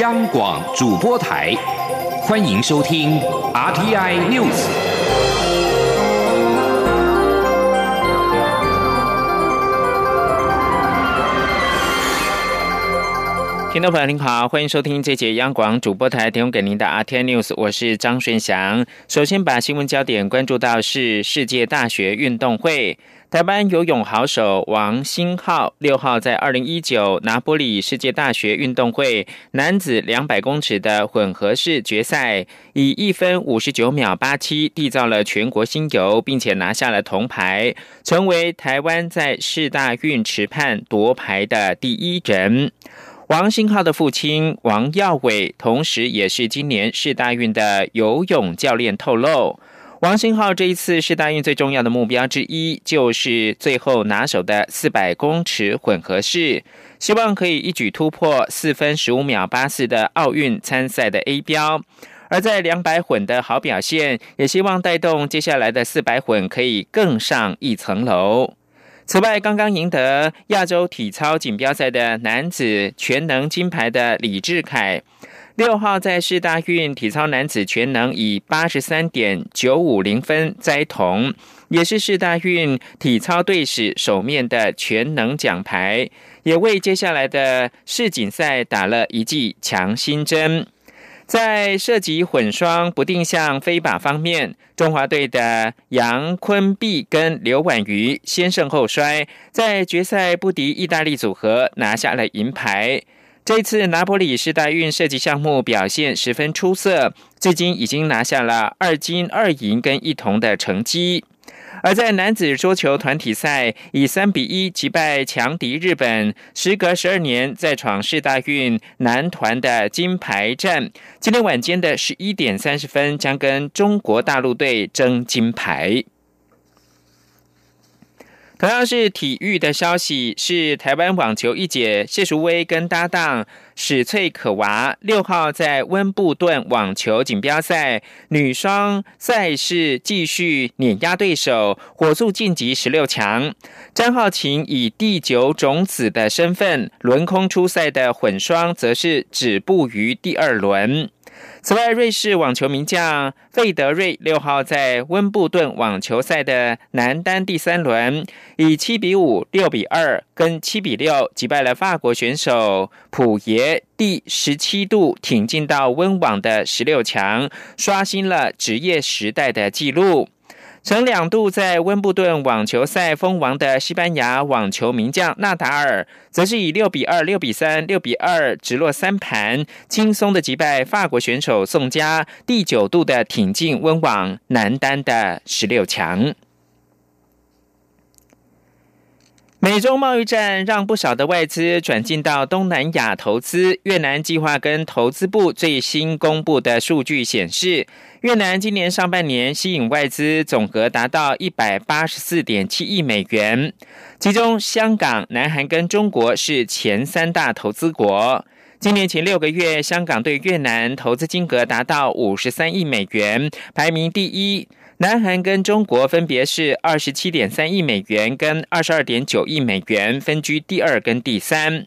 央广主播台，欢迎收听 RTI News。听众朋友您好，欢迎收听这节央广主播台提供给您的 RTI News，我是张顺祥。首先把新闻焦点关注到是世界大学运动会。台湾游泳好手王星浩六号在二零一九拿波里世界大学运动会男子两百公尺的混合式决赛，以一分五十九秒八七缔造了全国新游，并且拿下了铜牌，成为台湾在世大运池畔夺牌的第一人。王星浩的父亲王耀伟，同时也是今年世大运的游泳教练，透露，王星浩这一次是大运最重要的目标之一，就是最后拿手的四百公尺混合式，希望可以一举突破四分十五秒八四的奥运参赛的 A 标，而在两百混的好表现，也希望带动接下来的四百混可以更上一层楼。此外，刚刚赢得亚洲体操锦标赛的男子全能金牌的李志凯，六号在世大运体操男子全能以八十三点九五零分摘铜，也是世大运体操队史首面的全能奖牌，也为接下来的世锦赛打了一剂强心针。在涉及混双不定向飞靶方面，中华队的杨坤碧跟刘婉瑜先胜后衰，在决赛不敌意大利组合，拿下了银牌。这次拿破里世大运射击项目表现十分出色，至今已经拿下了二金二银跟一铜的成绩。而在男子桌球团体赛，以三比一击败强敌日本，时隔十二年再闯世大运男团的金牌战。今天晚间的十一点三十分，将跟中国大陆队争金牌。同样是体育的消息，是台湾网球一姐谢淑薇跟搭档史翠可娃六号在温布顿网球锦标赛女双赛事继续碾压对手，火速晋级十六强。张浩晴以第九种子的身份轮空出赛的混双，则是止步于第二轮。此外，瑞士网球名将费德瑞六号在温布顿网球赛的男单第三轮，以七比五、六比二跟七比六击败了法国选手普耶，第十七度挺进到温网的十六强，刷新了职业时代的纪录。曾两度在温布顿网球赛封王的西班牙网球名将纳达尔，则是以六比二、六比三、六比二直落三盘，轻松的击败法国选手宋佳，第九度的挺进温网男单的十六强。美中贸易战让不少的外资转进到东南亚投资。越南计划跟投资部最新公布的数据显示，越南今年上半年吸引外资总额达到一百八十四点七亿美元，其中香港、南韩跟中国是前三大投资国。今年前六个月，香港对越南投资金额达到五十三亿美元，排名第一。南韩跟中国分别是二十七点三亿美元跟二十二点九亿美元，分居第二跟第三。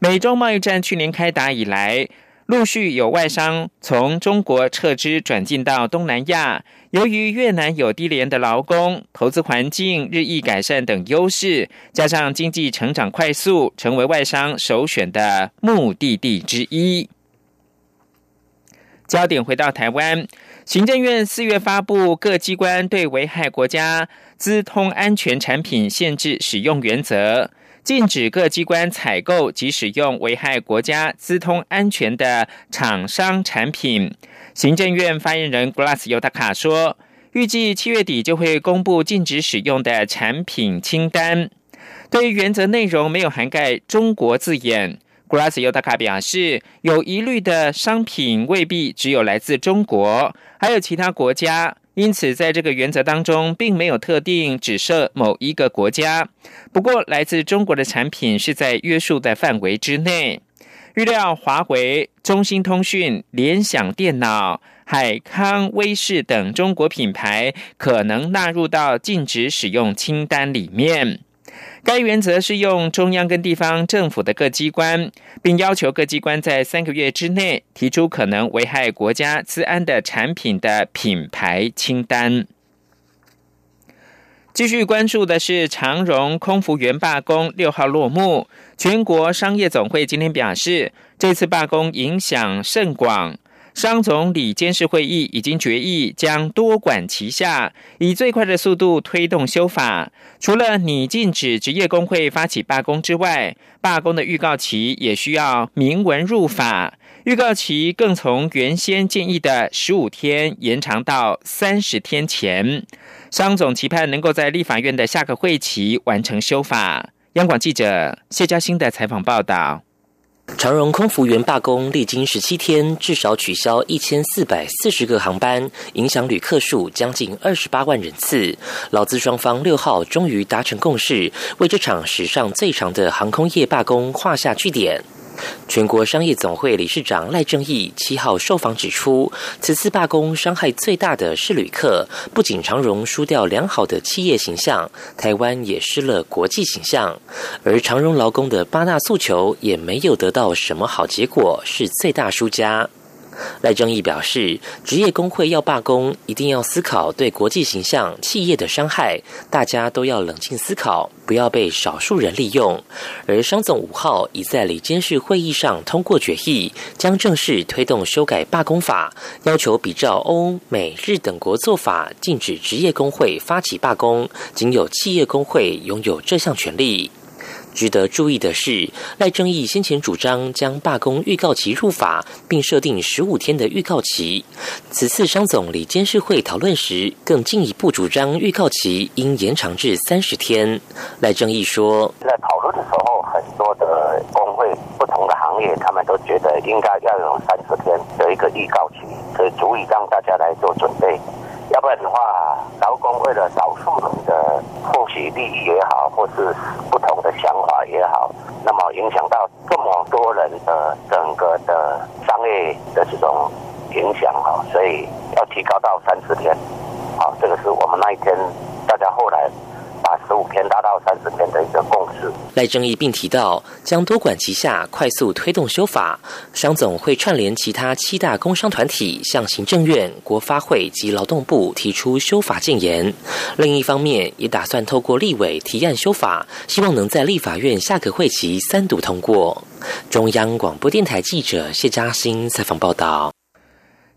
美中贸易战去年开打以来，陆续有外商从中国撤资转进到东南亚。由于越南有低廉的劳工、投资环境日益改善等优势，加上经济成长快速，成为外商首选的目的地之一。焦点回到台湾，行政院四月发布各机关对危害国家资通安全产品限制使用原则，禁止各机关采购及使用危害国家资通安全的厂商产品。行政院发言人 Glass 尤达卡说，预计七月底就会公布禁止使用的产品清单。对于原则内容没有涵盖中国字眼。古拉斯尤达卡表示，有疑虑的商品未必只有来自中国，还有其他国家，因此在这个原则当中，并没有特定只设某一个国家。不过，来自中国的产品是在约束的范围之内。预料华为、中兴通讯、联想电脑、海康威视等中国品牌可能纳入到禁止使用清单里面。该原则适用中央跟地方政府的各机关，并要求各机关在三个月之内提出可能危害国家治安的产品的品牌清单。继续关注的是长荣空服员罢工六号落幕，全国商业总会今天表示，这次罢工影响甚广。商总理监事会议已经决议，将多管齐下，以最快的速度推动修法。除了拟禁止职业工会发起罢工之外，罢工的预告期也需要明文入法。预告期更从原先建议的十五天延长到三十天前。商总期盼能够在立法院的下个会期完成修法。央广记者谢嘉欣的采访报道。长荣空服员罢工历经十七天，至少取消一千四百四十个航班，影响旅客数将近二十八万人次。劳资双方六号终于达成共识，为这场史上最长的航空业罢工画下句点。全国商业总会理事长赖正义七号受访指出，此次罢工伤害最大的是旅客，不仅长荣输掉良好的企业形象，台湾也失了国际形象，而长荣劳工的八大诉求也没有得到什么好结果，是最大输家。赖正义表示，职业工会要罢工，一定要思考对国际形象、企业的伤害，大家都要冷静思考，不要被少数人利用。而商总五号已在里监事会议上通过决议，将正式推动修改罢工法，要求比照欧美日等国做法，禁止职业工会发起罢工，仅有企业工会拥有这项权利。值得注意的是，赖正义先前主张将罢工预告期入法，并设定十五天的预告期。此次商总理监事会讨论时，更进一步主张预告期应延长至三十天。赖正义说：“在讨论的时候，很多的工会、不同的行业，他们都觉得应该要有三十天的一个预告期，所以足以让大家来做准备。”要不然的话，劳工为了少数人的获取利益也好，或是不同的想法也好，那么影响到这么多人的整个的商业的这种影响哈，所以要提高到三十天，好，这个是我们那一天大家后来。五天达到三十天的一个共识。赖正义并提到，将多管齐下，快速推动修法。商总会串联其他七大工商团体，向行政院、国发会及劳动部提出修法建言。另一方面，也打算透过立委提案修法，希望能在立法院下个会期三读通过。中央广播电台记者谢嘉欣采访报道。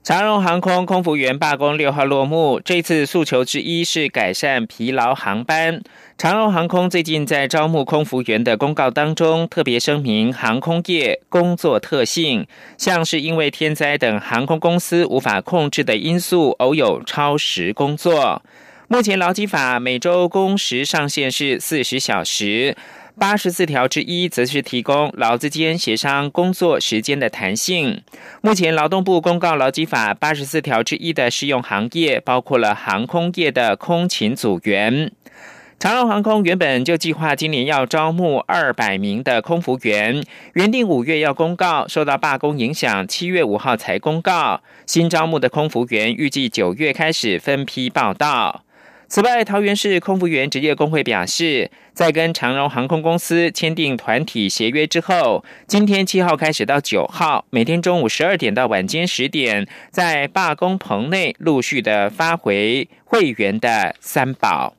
长荣航空空服员罢工六号落幕，这次诉求之一是改善疲劳航班。长荣航空最近在招募空服员的公告当中，特别声明航空业工作特性，像是因为天灾等航空公司无法控制的因素，偶有超时工作。目前劳基法每周工时上限是四十小时。八十四条之一则是提供劳资间协商工作时间的弹性。目前劳动部公告劳基法八十四条之一的适用行业包括了航空业的空勤组员。长荣航空原本就计划今年要招募二百名的空服员，原定五月要公告，受到罢工影响，七月五号才公告。新招募的空服员预计九月开始分批报到。此外，桃园市空服员职业工会表示，在跟长荣航空公司签订团体协约之后，今天七号开始到九号，每天中午十二点到晚间十点，在罢工棚内陆续的发回会员的三宝。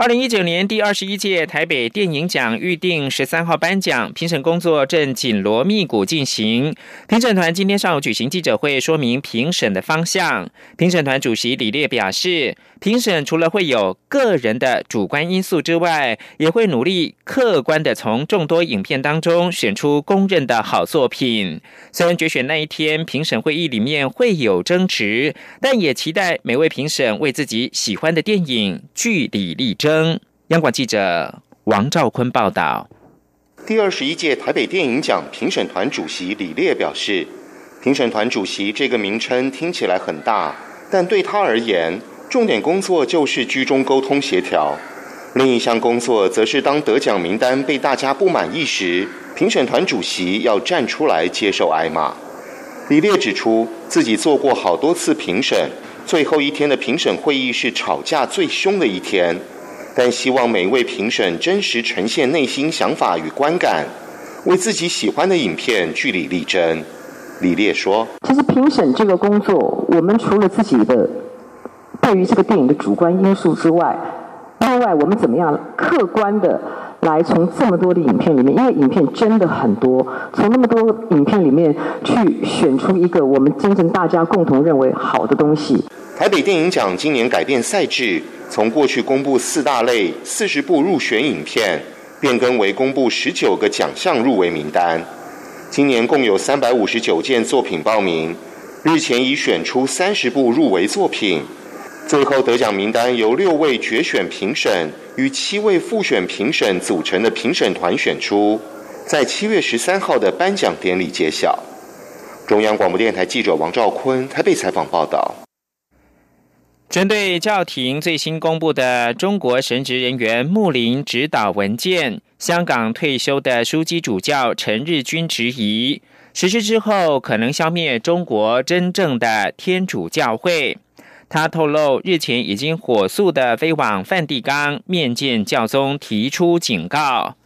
二零一九年第二十一届台北电影奖预定十三号颁奖，评审工作正紧锣密鼓进行。评审团今天上午举行记者会，说明评审的方向。评审团主席李烈表示，评审除了会有个人的主观因素之外，也会努力客观的从众多影片当中选出公认的好作品。虽然决选那一天评审会议里面会有争执，但也期待每位评审为自己喜欢的电影据理力争。央广记者王兆坤报道。第二十一届台北电影奖评审团主席李烈表示：“评审团主席这个名称听起来很大，但对他而言，重点工作就是居中沟通协调。另一项工作则是当得奖名单被大家不满意时，评审团主席要站出来接受挨骂。”李烈指出，自己做过好多次评审。最后一天的评审会议是吵架最凶的一天，但希望每一位评审真实呈现内心想法与观感，为自己喜欢的影片据理力争。李烈说：“其实评审这个工作，我们除了自己的对于这个电影的主观因素之外，另外我们怎么样客观的来从这么多的影片里面，因为影片真的很多，从那么多影片里面去选出一个我们真正大家共同认为好的东西。”台北电影奖今年改变赛制，从过去公布四大类四十部入选影片，变更为公布十九个奖项入围名单。今年共有三百五十九件作品报名，日前已选出三十部入围作品。最后得奖名单由六位决选评审与七位复选评审组成的评审团选出，在七月十三号的颁奖典礼揭晓。中央广播电台记者王兆坤台北采访报道。针对教廷最新公布的中国神职人员牧灵指导文件。香港退休的枢机主教陈日君质疑，实施之后可能消灭中国真正的天主教会。他透露，日前已经火速的飞往梵蒂冈面见教宗，提出警告。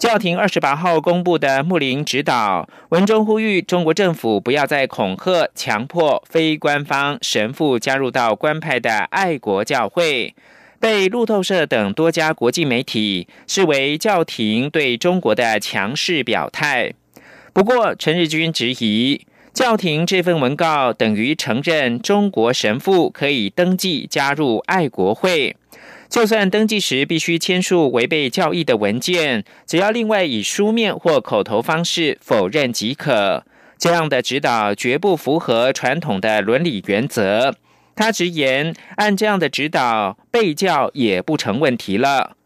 教廷二十八号公布的牧灵指导文中呼吁中国政府不要再恐吓、强迫非官方神父加入到官派的爱国教会。被路透社等多家国际媒体视为教廷对中国的强势表态。不过，陈日军质疑，教廷这份文告等于承认中国神父可以登记加入爱国会，就算登记时必须签署违背教义的文件，只要另外以书面或口头方式否认即可。这样的指导绝不符合传统的伦理原则。他直言，按这样的指导被教也不成问题了。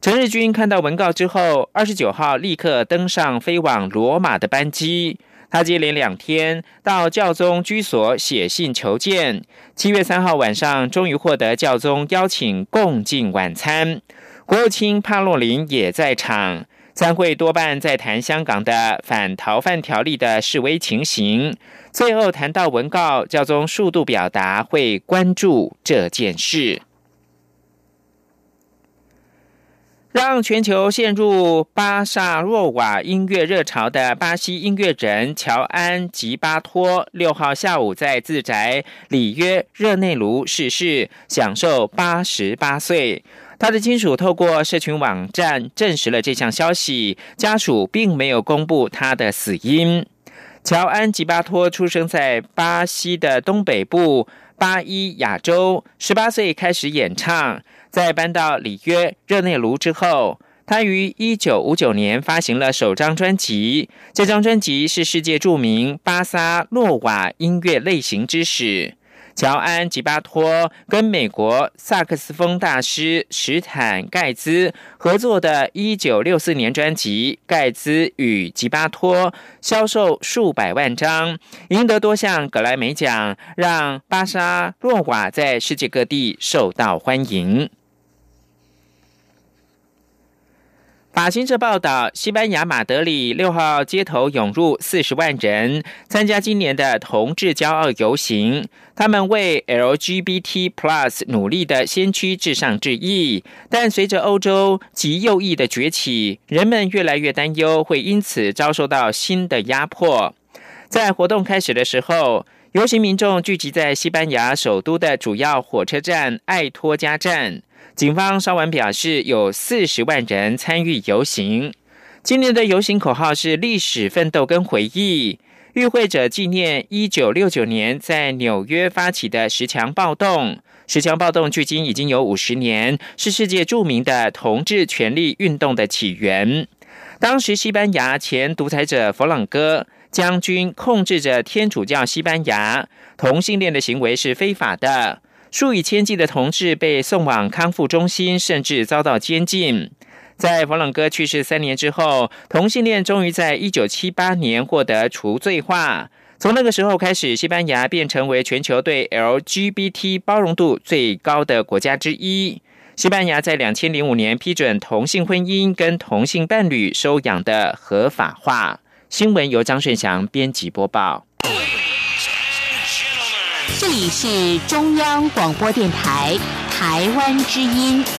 陈日军看到文告之后，二十九号立刻登上飞往罗马的班机。他接连两天到教宗居所写信求见，七月三号晚上终于获得教宗邀请共进晚餐。国务卿帕洛林也在场。参会多半在谈香港的反逃犯条例的示威情形。最后谈到文告，教宗数度表达会关注这件事。让全球陷入巴萨洛瓦音乐热潮的巴西音乐人乔安吉巴托，六号下午在自宅里约热内卢逝世，享受八十八岁。他的亲属透过社群网站证实了这项消息，家属并没有公布他的死因。乔安吉巴托出生在巴西的东北部巴伊亚州，十八岁开始演唱，在搬到里约热内卢之后，他于一九五九年发行了首张专辑，这张专辑是世界著名巴萨诺瓦音乐类型之始。乔安吉巴托跟美国萨克斯风大师史坦盖兹合作的1964年专辑《盖兹与吉巴托》销售数百万张，赢得多项格莱美奖，让巴沙洛瓦在世界各地受到欢迎。法新社报道，西班牙马德里六号街头涌入四十万人，参加今年的同志骄傲游行。他们为 LGBT Plus 努力的先驱致上致意。但随着欧洲极右翼的崛起，人们越来越担忧会因此遭受到新的压迫。在活动开始的时候，游行民众聚集在西班牙首都的主要火车站爱托加站。警方稍晚表示，有四十万人参与游行。今年的游行口号是“历史奋斗跟回忆”，与会者纪念一九六九年在纽约发起的十强暴动。十强暴动距今已经有五十年，是世界著名的同志权利运动的起源。当时，西班牙前独裁者佛朗哥将军控制着天主教西班牙，同性恋的行为是非法的。数以千计的同志被送往康复中心，甚至遭到监禁。在弗朗哥去世三年之后，同性恋终于在一九七八年获得除罪化。从那个时候开始，西班牙便成为全球对 LGBT 包容度最高的国家之一。西班牙在两千零五年批准同性婚姻跟同性伴侣收养的合法化。新闻由张顺祥编辑播报。这里是中央广播电台台湾之音。